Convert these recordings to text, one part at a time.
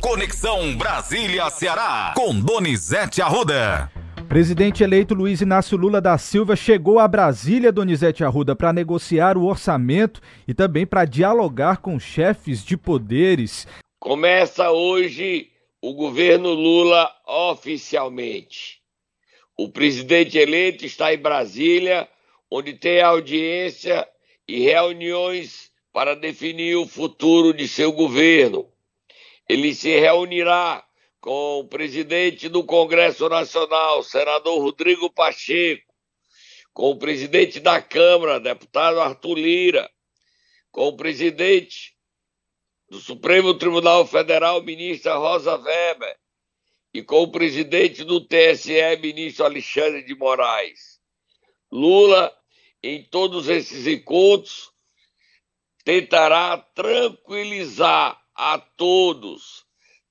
Conexão Brasília-Ceará, com Donizete Arruda. Presidente eleito Luiz Inácio Lula da Silva chegou a Brasília, Donizete Arruda, para negociar o orçamento e também para dialogar com chefes de poderes. Começa hoje o governo Lula oficialmente. O presidente eleito está em Brasília, onde tem audiência e reuniões para definir o futuro de seu governo. Ele se reunirá com o presidente do Congresso Nacional, senador Rodrigo Pacheco, com o presidente da Câmara, deputado Arthur Lira, com o presidente do Supremo Tribunal Federal, ministra Rosa Weber, e com o presidente do TSE, ministro Alexandre de Moraes. Lula, em todos esses encontros, tentará tranquilizar a todos.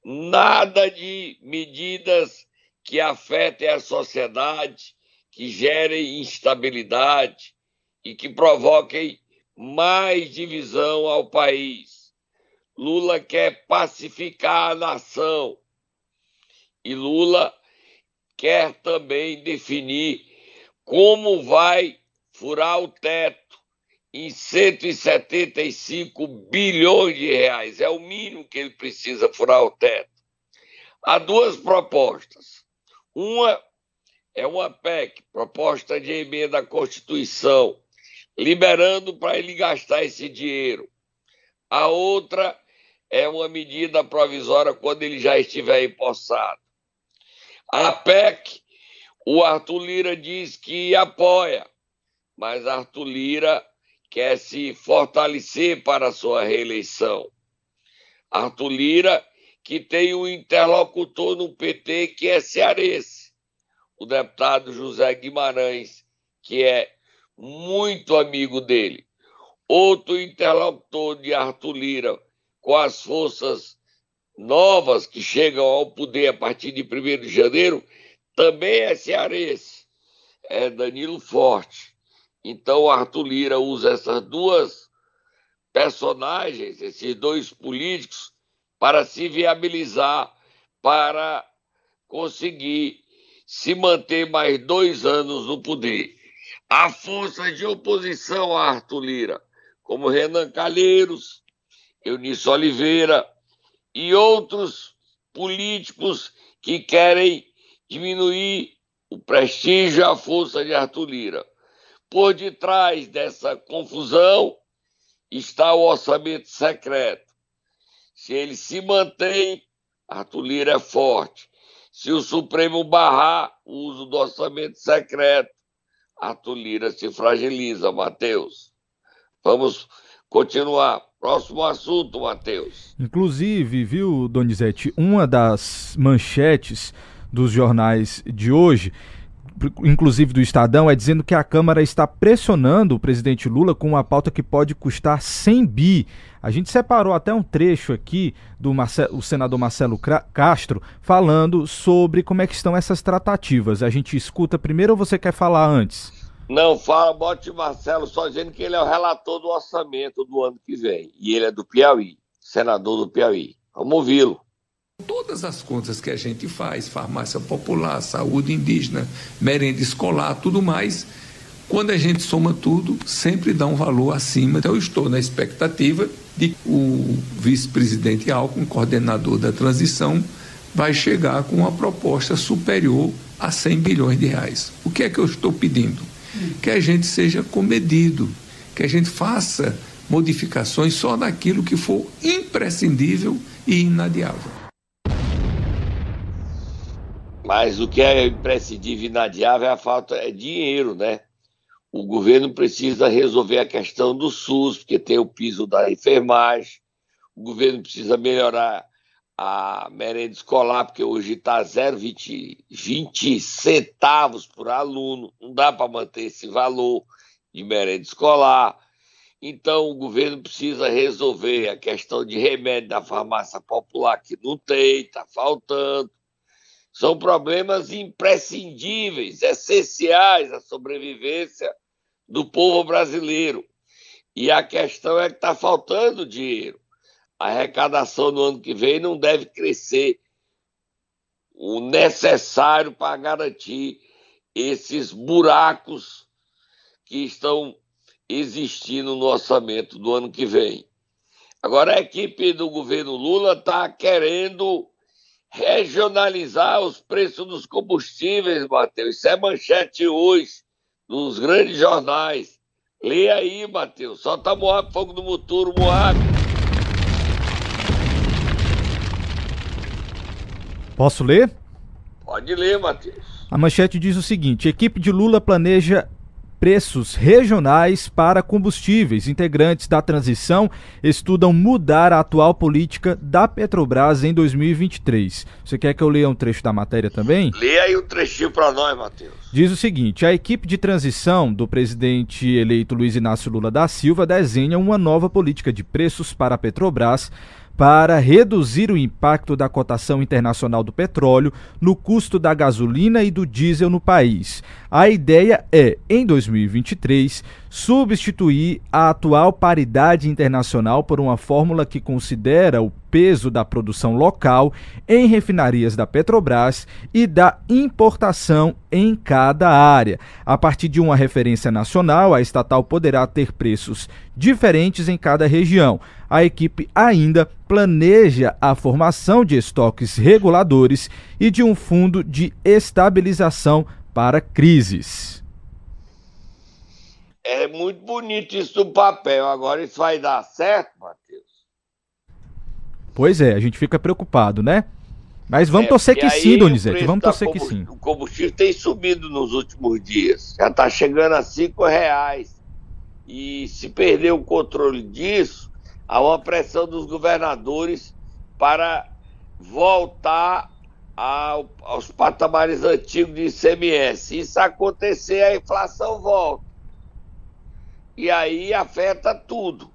Nada de medidas que afetem a sociedade, que gerem instabilidade e que provoquem mais divisão ao país. Lula quer pacificar a nação e Lula quer também definir como vai furar o teto em 175 bilhões de reais. É o mínimo que ele precisa furar o teto. Há duas propostas. Uma é uma PEC, proposta de emenda à Constituição, liberando para ele gastar esse dinheiro. A outra é uma medida provisória quando ele já estiver empossado. A PEC, o Arthur Lira diz que apoia, mas Arthur Lira quer se fortalecer para a sua reeleição. Arthur Lira, que tem um interlocutor no PT que é cearense, o deputado José Guimarães, que é muito amigo dele. Outro interlocutor de Arthur Lira com as forças novas que chegam ao poder a partir de 1 de janeiro também é cearense, é Danilo Forte. Então, Arthur Lira usa essas duas personagens, esses dois políticos, para se viabilizar, para conseguir se manter mais dois anos no poder. Há forças de oposição a Arthur Lira, como Renan Calheiros, Eunice Oliveira e outros políticos que querem diminuir o prestígio e a força de Arthur Lira. Por detrás dessa confusão está o orçamento secreto. Se ele se mantém, Arthur Lira é forte. Se o Supremo barrar o uso do orçamento secreto, Arthur Lira se fragiliza, Matheus. Vamos continuar. Próximo assunto, Matheus. Inclusive, viu, Donizete, uma das manchetes dos jornais de hoje inclusive do Estadão, é dizendo que a Câmara está pressionando o presidente Lula com uma pauta que pode custar 100 bi. A gente separou até um trecho aqui do o senador Marcelo Castro falando sobre como é que estão essas tratativas. A gente escuta primeiro ou você quer falar antes? Não, fala, bote Marcelo só dizendo que ele é o relator do orçamento do ano que vem. E ele é do Piauí, senador do Piauí. Vamos ouvi-lo. Todas as contas que a gente faz, farmácia popular, saúde indígena, merenda escolar, tudo mais, quando a gente soma tudo, sempre dá um valor acima. Então, eu estou na expectativa de que o vice-presidente Alckmin, coordenador da transição, vai chegar com uma proposta superior a 100 bilhões de reais. O que é que eu estou pedindo? Que a gente seja comedido, que a gente faça modificações só naquilo que for imprescindível e inadiável. Mas o que é imprescindível e inadiável é a falta de dinheiro, né? O governo precisa resolver a questão do SUS, porque tem o piso da enfermagem. O governo precisa melhorar a merenda escolar, porque hoje está 0,20 centavos por aluno. Não dá para manter esse valor de merenda escolar. Então, o governo precisa resolver a questão de remédio da farmácia popular, que não tem, está faltando. São problemas imprescindíveis, essenciais à sobrevivência do povo brasileiro. E a questão é que está faltando dinheiro. a arrecadação no ano que vem não deve crescer o necessário para garantir esses buracos que estão existindo no orçamento do ano que vem. Agora, a equipe do governo Lula está querendo regionalizar os preços dos combustíveis, Matheus. Isso é manchete hoje nos grandes jornais. Leia aí, Matheus. Solta Moab, fogo do Muturo, Moab. Posso ler? Pode ler, Matheus. A manchete diz o seguinte: equipe de Lula planeja preços regionais para combustíveis. Integrantes da transição estudam mudar a atual política da Petrobras em 2023. Você quer que eu leia um trecho da matéria também? Leia aí um trechinho para nós, Matheus. Diz o seguinte: a equipe de transição do presidente eleito Luiz Inácio Lula da Silva desenha uma nova política de preços para a Petrobras para reduzir o impacto da cotação internacional do petróleo no custo da gasolina e do diesel no país. A ideia é, em 2023, substituir a atual paridade internacional por uma fórmula que considera o peso da produção local em refinarias da Petrobras e da importação em cada área. A partir de uma referência nacional, a estatal poderá ter preços diferentes em cada região. A equipe ainda planeja a formação de estoques reguladores e de um fundo de estabilização para crises. É muito bonito isso no papel. Agora isso vai dar certo, Matheus? Pois é, a gente fica preocupado, né? Mas vamos é, torcer que sim, Donizete. Vamos torcer que sim. O combustível tem subido nos últimos dias. Já está chegando a cinco reais. E se perder o controle disso, há uma pressão dos governadores para voltar ao, aos patamares antigos de ICMS. Se isso acontecer, a inflação volta. E aí afeta tudo.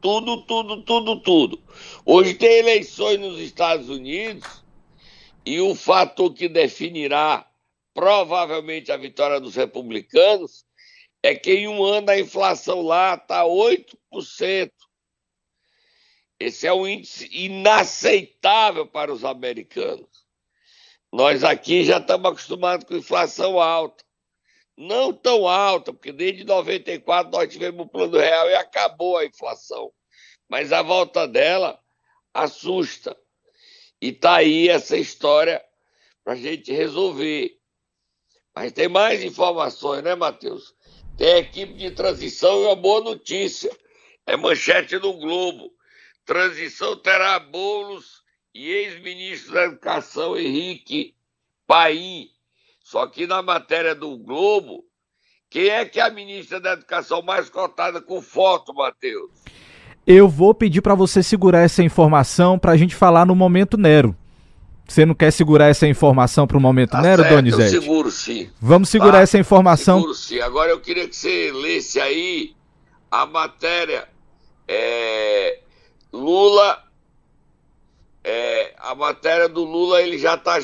Tudo, tudo, tudo, tudo. Hoje tem eleições nos Estados Unidos e o fator que definirá provavelmente a vitória dos republicanos é que em um ano a inflação lá está 8%. Esse é um índice inaceitável para os americanos. Nós aqui já estamos acostumados com inflação alta. Não tão alta, porque desde 94 nós tivemos o plano real e acabou a inflação. Mas a volta dela assusta. E está aí essa história para a gente resolver. Mas tem mais informações, né, Matheus? Tem a equipe de transição e uma boa notícia. É manchete do Globo. Transição terá bolos e ex-ministro da Educação Henrique Paim. Só que na matéria do Globo, quem é que é a ministra da Educação mais cotada com foto, Matheus? Eu vou pedir para você segurar essa informação para a gente falar no momento Nero. Você não quer segurar essa informação para o momento tá Nero, certo, Donizete? Eu seguro sim. Vamos segurar tá? essa informação. Seguro sim. Agora eu queria que você lesse aí a matéria é, Lula é, a matéria do Lula, ele já está.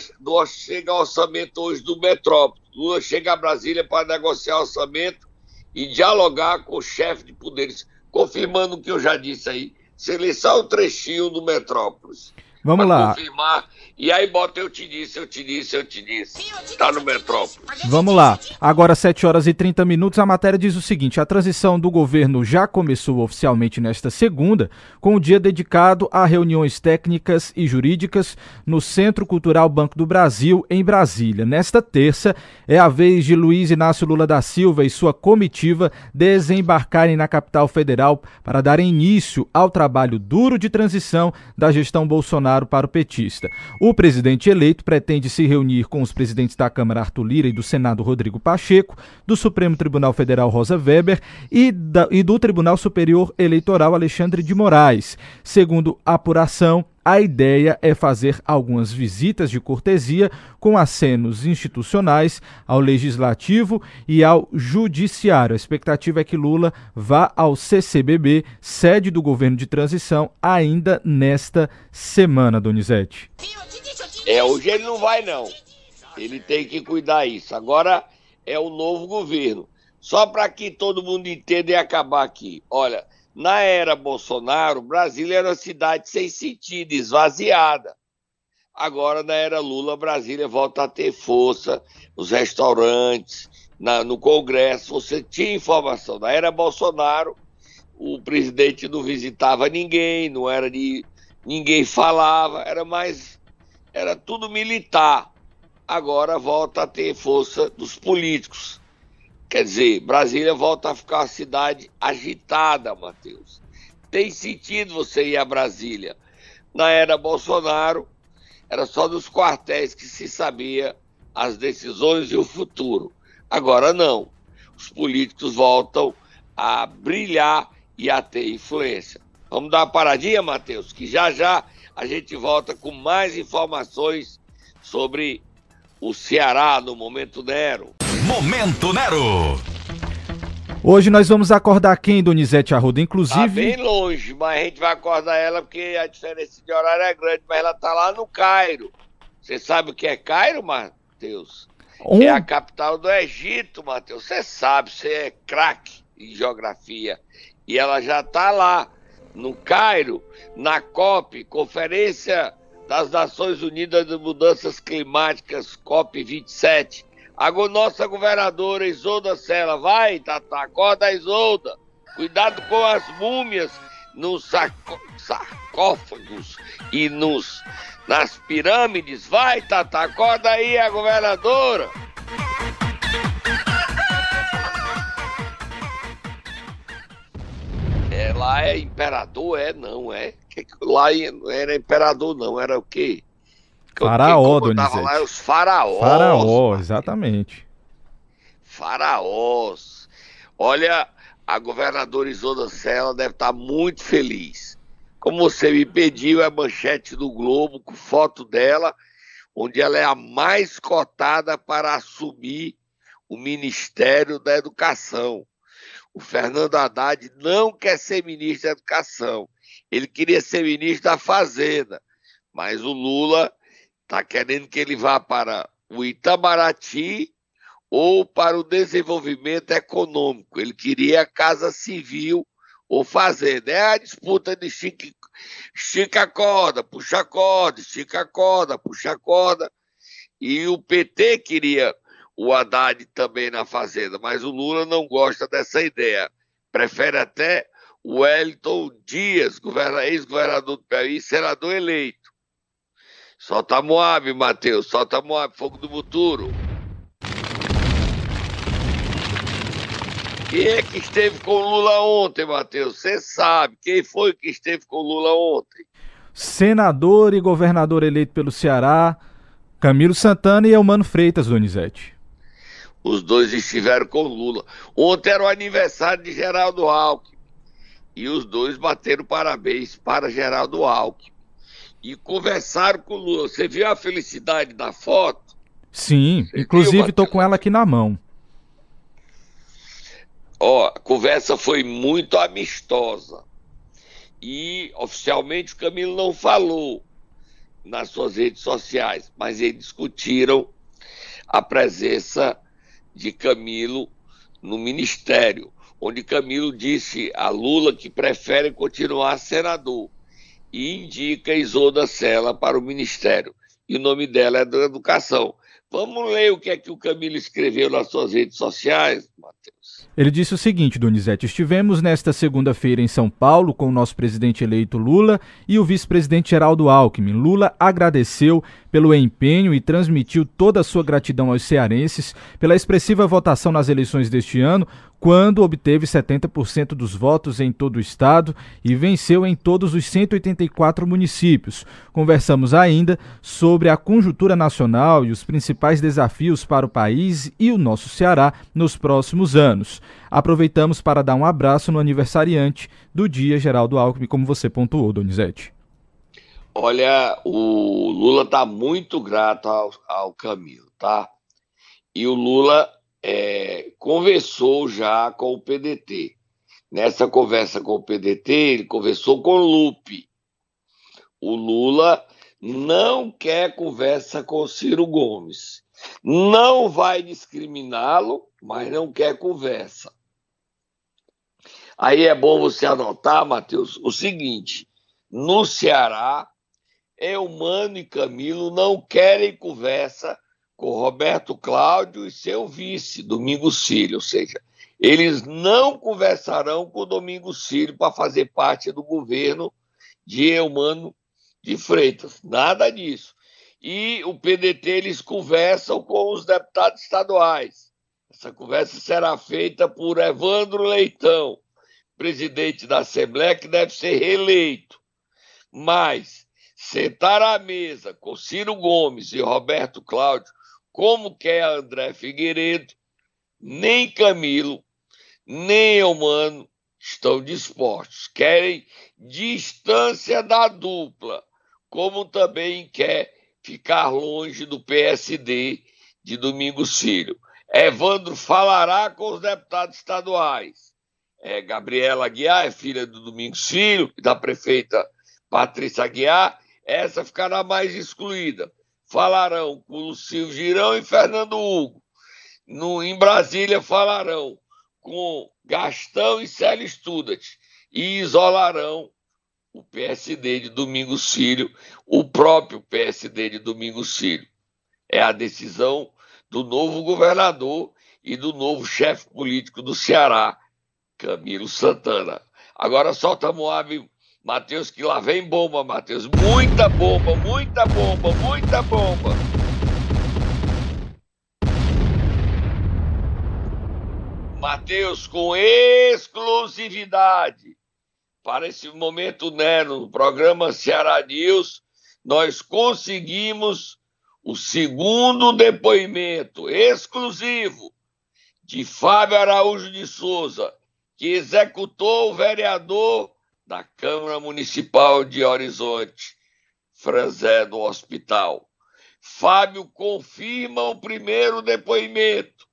Chega ao orçamento hoje do Metrópole. Lula chega a Brasília para negociar orçamento e dialogar com o chefe de poderes, confirmando o que eu já disse aí. Seleção um trechinho do Metrópolis. Vamos lá. Confirmar e aí bota eu te disse, eu te disse, eu te disse. Tá no Metrópole. Vamos lá. Agora 7 horas e 30 minutos, a matéria diz o seguinte: a transição do governo já começou oficialmente nesta segunda, com o dia dedicado a reuniões técnicas e jurídicas no Centro Cultural Banco do Brasil, em Brasília. Nesta terça, é a vez de Luiz Inácio Lula da Silva e sua comitiva desembarcarem na capital federal para dar início ao trabalho duro de transição da gestão Bolsonaro para o petista. O o presidente eleito pretende se reunir com os presidentes da Câmara Arthur Lira e do Senado Rodrigo Pacheco, do Supremo Tribunal Federal Rosa Weber e, da, e do Tribunal Superior Eleitoral Alexandre de Moraes. Segundo a apuração, a ideia é fazer algumas visitas de cortesia com acenos institucionais ao Legislativo e ao Judiciário. A expectativa é que Lula vá ao CCBB, sede do governo de transição, ainda nesta semana, Donizete. É, hoje ele não vai, não. Ele tem que cuidar isso. Agora é o novo governo. Só para que todo mundo entenda e acabar aqui. Olha, Na era Bolsonaro, Brasília era uma cidade sem sentido, esvaziada. Agora, na era Lula, Brasília volta a ter força, os restaurantes, na, no Congresso, você tinha informação. Na era Bolsonaro, o presidente não visitava ninguém, não era de. ninguém falava, era mais. era tudo militar. Agora volta a ter força dos políticos. Quer dizer, Brasília volta a ficar uma cidade agitada, Matheus. Tem sentido você ir a Brasília. Na era Bolsonaro, era só dos quartéis que se sabia as decisões e o futuro. Agora não. Os políticos voltam a brilhar e a ter influência. Vamos dar uma paradinha, Matheus, que já já a gente volta com mais informações sobre o Ceará no Momento Nero. Momento Nero. Hoje nós vamos acordar quem, Donizete Arruda? Inclusive. Tá bem longe, mas a gente vai acordar ela porque a diferença de horário é grande, mas ela tá lá no Cairo. Você sabe o que é Cairo, Matheus? Um... É a capital do Egito, Matheus. Você sabe, você é craque em geografia. E ela já tá lá, no Cairo, na COP, Conferência das Nações Unidas de Mudanças Climáticas, COP 27 a nossa governadora Isolda Sela, vai, Tata, acorda Isolda. Cuidado com as múmias nos sarcófagos e nos, nas pirâmides. Vai, Tata, acorda aí a governadora. É, lá é imperador, é? Não, é? Lá era imperador, não, era o quê? Faraó, Donizete. lá é os faraós. Faraó, exatamente. Faraós. Olha, a governadora Isolda Sela deve estar muito feliz. Como você me pediu, é a manchete do Globo com foto dela, onde ela é a mais cotada para assumir o Ministério da Educação. O Fernando Haddad não quer ser ministro da Educação. Ele queria ser ministro da Fazenda. Mas o Lula está querendo que ele vá para o Itamaraty ou para o desenvolvimento econômico. Ele queria a Casa Civil ou Fazenda. É a disputa de estica, estica a corda, puxa corda, estica a corda, puxa corda. E o PT queria o Haddad também na Fazenda, mas o Lula não gosta dessa ideia. Prefere até o Wellington Dias, ex-governador do Piauí, senador eleito. Solta Moab, Matheus. Solta Moab, fogo do futuro. Quem é que esteve com o Lula ontem, Matheus? Você sabe. Quem foi que esteve com o Lula ontem? Senador e governador eleito pelo Ceará, Camilo Santana e Elmano Freitas, Donizete. Os dois estiveram com o Lula. Ontem era o aniversário de Geraldo Alckmin. E os dois bateram parabéns para Geraldo Alckmin e conversaram com o Lula. Você viu a felicidade da foto? Sim, Você inclusive estou com ela aqui na mão. Ó, a conversa foi muito amistosa. E oficialmente o Camilo não falou nas suas redes sociais, mas eles discutiram a presença de Camilo no ministério, onde Camilo disse a Lula que prefere continuar senador e indica Isolda Sela para o Ministério. E o nome dela é da Educação. Vamos ler o que é que o Camilo escreveu nas suas redes sociais, Matheus. Ele disse o seguinte, Donizete: Estivemos nesta segunda-feira em São Paulo com o nosso presidente eleito Lula e o vice-presidente Geraldo Alckmin. Lula agradeceu pelo empenho e transmitiu toda a sua gratidão aos cearenses pela expressiva votação nas eleições deste ano, quando obteve 70% dos votos em todo o estado e venceu em todos os 184 municípios. Conversamos ainda sobre a conjuntura nacional e os principais desafios para o país e o nosso Ceará nos próximos anos. Aproveitamos para dar um abraço no aniversariante do dia Geraldo Alckmin, como você pontuou, Donizete. Olha, o Lula está muito grato ao, ao Camilo, tá? E o Lula é, conversou já com o PDT. Nessa conversa com o PDT, ele conversou com o Lupe. O Lula não quer conversa com Ciro Gomes. Não vai discriminá-lo, mas não quer conversa. Aí é bom você anotar, Matheus, o seguinte: no Ceará, Eumano e Camilo não querem conversa com Roberto Cláudio e seu vice, Domingos Filho, ou seja, eles não conversarão com Domingos Filho para fazer parte do governo de Eumano de Freitas, nada disso. E o PDT eles conversam com os deputados estaduais. Essa conversa será feita por Evandro Leitão, presidente da Assembleia, que deve ser reeleito. Mas sentar à mesa com Ciro Gomes e Roberto Cláudio, como quer André Figueiredo, nem Camilo, nem Eumano estão dispostos. Querem distância da dupla, como também quer ficar longe do PSD de Domingos Filho. Evandro falará com os deputados estaduais. É, Gabriela Aguiar é filha do Domingos Filho, da prefeita Patrícia Aguiar, essa ficará mais excluída. Falarão com Lucílio Girão e Fernando Hugo. No, em Brasília falarão com Gastão e Célio Studat e isolarão o PSD de Domingos Filho, o próprio PSD de Domingos Filho. É a decisão do novo governador e do novo chefe político do Ceará, Camilo Santana. Agora solta Moab, Matheus, que lá vem bomba, Matheus. Muita bomba, muita bomba, muita bomba. Matheus, com exclusividade para esse momento né, no programa Ceará News, nós conseguimos o segundo depoimento exclusivo de Fábio Araújo de Souza, que executou o vereador da Câmara Municipal de Horizonte, Franzé do Hospital. Fábio confirma o primeiro depoimento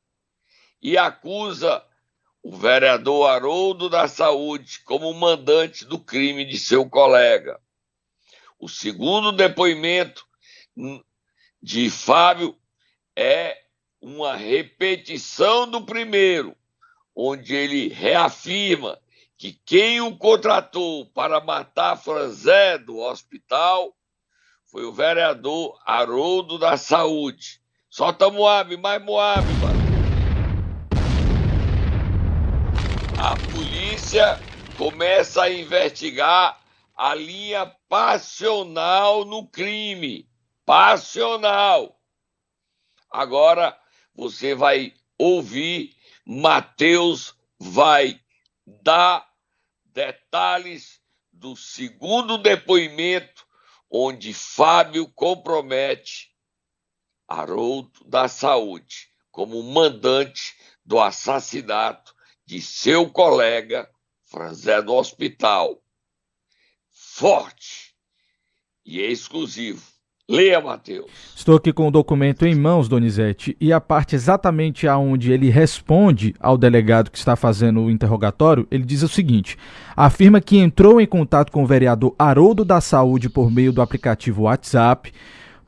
e acusa o vereador Haroldo da Saúde como mandante do crime de seu colega. O segundo depoimento de Fábio é uma repetição do primeiro, onde ele reafirma que quem o contratou para matar Franzé do hospital foi o vereador Haroldo da Saúde. Solta Moab, mais Moab, mano. A polícia começa a investigar a linha passional no crime passional. Agora você vai ouvir, Mateus vai dar detalhes do segundo depoimento, onde Fábio compromete Haroldo da Saúde como mandante do assassinato de seu colega Franzé do Hospital. Forte e exclusivo Leia, Matheus. Estou aqui com o documento em mãos, Donizete, e a parte exatamente aonde ele responde ao delegado que está fazendo o interrogatório, ele diz o seguinte: afirma que entrou em contato com o vereador Haroldo da Saúde por meio do aplicativo WhatsApp,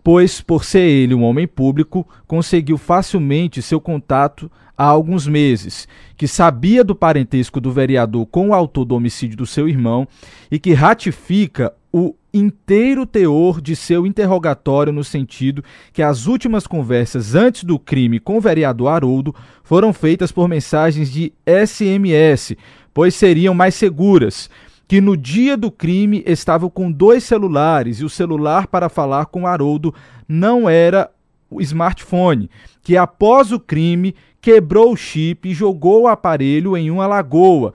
pois, por ser ele um homem público, conseguiu facilmente seu contato há alguns meses, que sabia do parentesco do vereador com o autor do homicídio do seu irmão e que ratifica o inteiro teor de seu interrogatório no sentido que as últimas conversas antes do crime com o vereador Haroldo foram feitas por mensagens de SMS, pois seriam mais seguras. Que no dia do crime estavam com dois celulares e o celular para falar com Haroldo não era o smartphone, que após o crime quebrou o chip e jogou o aparelho em uma lagoa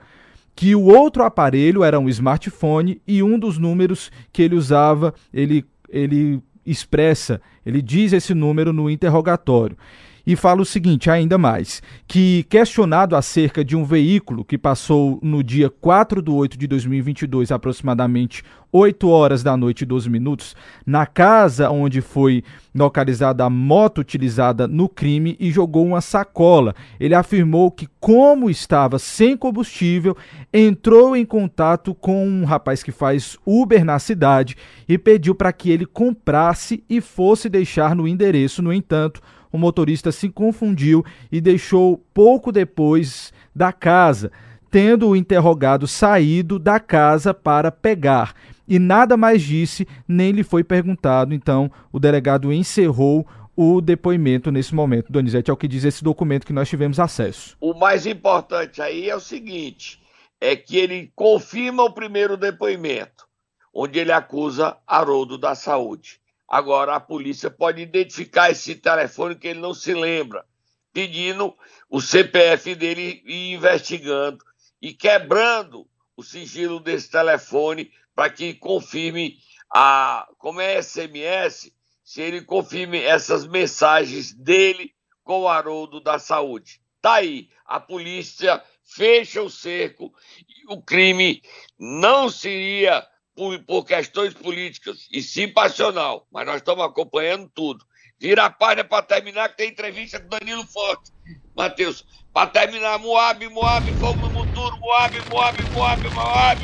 que o outro aparelho era um smartphone e um dos números que ele usava, ele, ele expressa, ele diz esse número no interrogatório e fala o seguinte, ainda mais, que questionado acerca de um veículo que passou no dia 4 de 8 de 2022, aproximadamente 8 horas da noite e 12 minutos, na casa onde foi localizada a moto utilizada no crime e jogou uma sacola. Ele afirmou que, como estava sem combustível, entrou em contato com um rapaz que faz Uber na cidade e pediu para que ele comprasse e fosse deixar no endereço. No entanto, o motorista se confundiu e deixou pouco depois da casa. tendo o interrogado saído da casa para pegar. E nada mais disse, nem lhe foi perguntado. Então, o delegado encerrou o depoimento nesse momento. Donizete, é o que diz esse documento que nós tivemos acesso. O mais importante aí é o seguinte: é que ele confirma o primeiro depoimento, onde ele acusa Haroldo da saúde. Agora a polícia pode identificar esse telefone que ele não se lembra, pedindo o CPF dele e investigando e quebrando o sigilo desse telefone para que confirme a como é SMS, se ele confirme essas mensagens dele com o Haroldo da Saúde. Tá aí, a polícia fecha o cerco e o crime não seria por, por questões políticas e sim passional, mas nós estamos acompanhando tudo. Vira a página para terminar, que tem entrevista com Danilo Forte. Matheus, para terminar, Moab, Moab, fogo no futuro, Moab, Moab, Moab, Moab.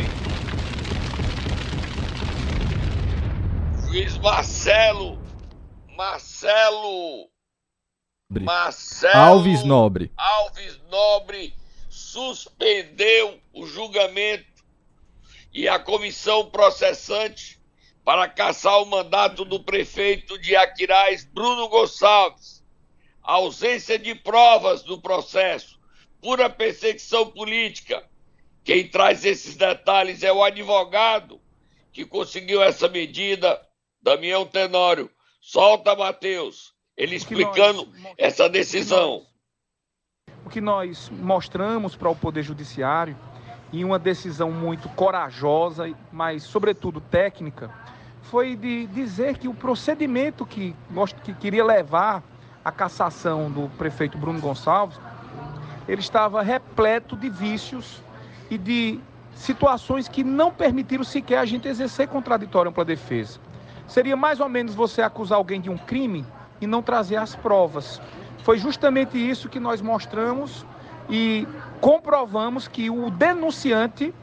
Juiz Marcelo, Marcelo, Marcelo Alves Nobre. Alves Nobre suspendeu o julgamento e a comissão processante para caçar o mandato do prefeito de Aquiraz, Bruno Gonçalves. A ausência de provas do processo, pura perseguição política. Quem traz esses detalhes é o advogado que conseguiu essa medida, Damião Tenório. Solta, Matheus, ele explicando nós, essa decisão. O que nós mostramos para o Poder Judiciário em uma decisão muito corajosa, mas sobretudo técnica, foi de dizer que o procedimento que, que queria levar a cassação do prefeito Bruno Gonçalves, ele estava repleto de vícios e de situações que não permitiram sequer a gente exercer contraditório para a defesa. Seria mais ou menos você acusar alguém de um crime e não trazer as provas. Foi justamente isso que nós mostramos e comprovamos que o denunciante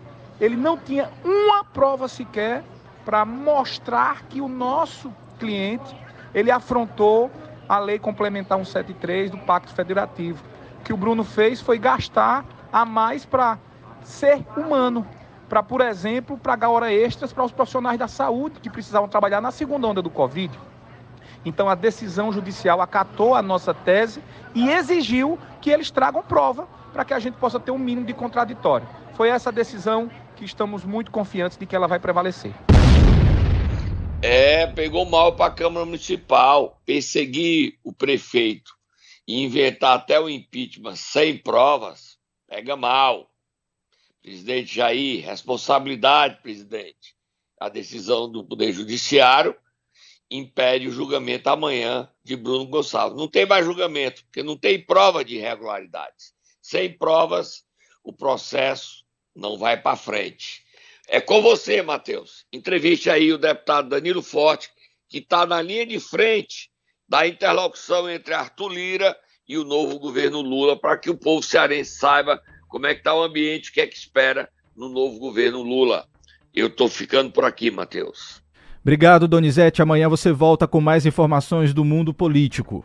ele não tinha uma prova sequer para mostrar que o nosso cliente ele afrontou a lei complementar 173 do Pacto Federativo. O que o Bruno fez foi gastar a mais para ser humano, para, por exemplo, pagar hora extras para os profissionais da saúde que precisavam trabalhar na segunda onda do Covid. Então a decisão judicial acatou a nossa tese e exigiu que eles tragam prova para que a gente possa ter um mínimo de contraditório. Foi essa decisão que estamos muito confiantes de que ela vai prevalecer. É, pegou mal para a Câmara Municipal, perseguir o prefeito e inventar até o impeachment sem provas, pega mal. Presidente Jair, responsabilidade, presidente. A decisão do Poder Judiciário impede o julgamento amanhã de Bruno Gonçalves. Não tem mais julgamento, porque não tem prova de irregularidades. Sem provas, o processo não vai para frente. É com você, Matheus. Entreviste aí o deputado Danilo Forte, que está na linha de frente da interlocução entre Arthur Lira e o novo governo Lula, para que o povo cearense saiba como é que está o ambiente, o que é que espera no novo governo Lula. Eu estou ficando por aqui, Matheus. Obrigado, Donizete. Amanhã você volta com mais informações do mundo político.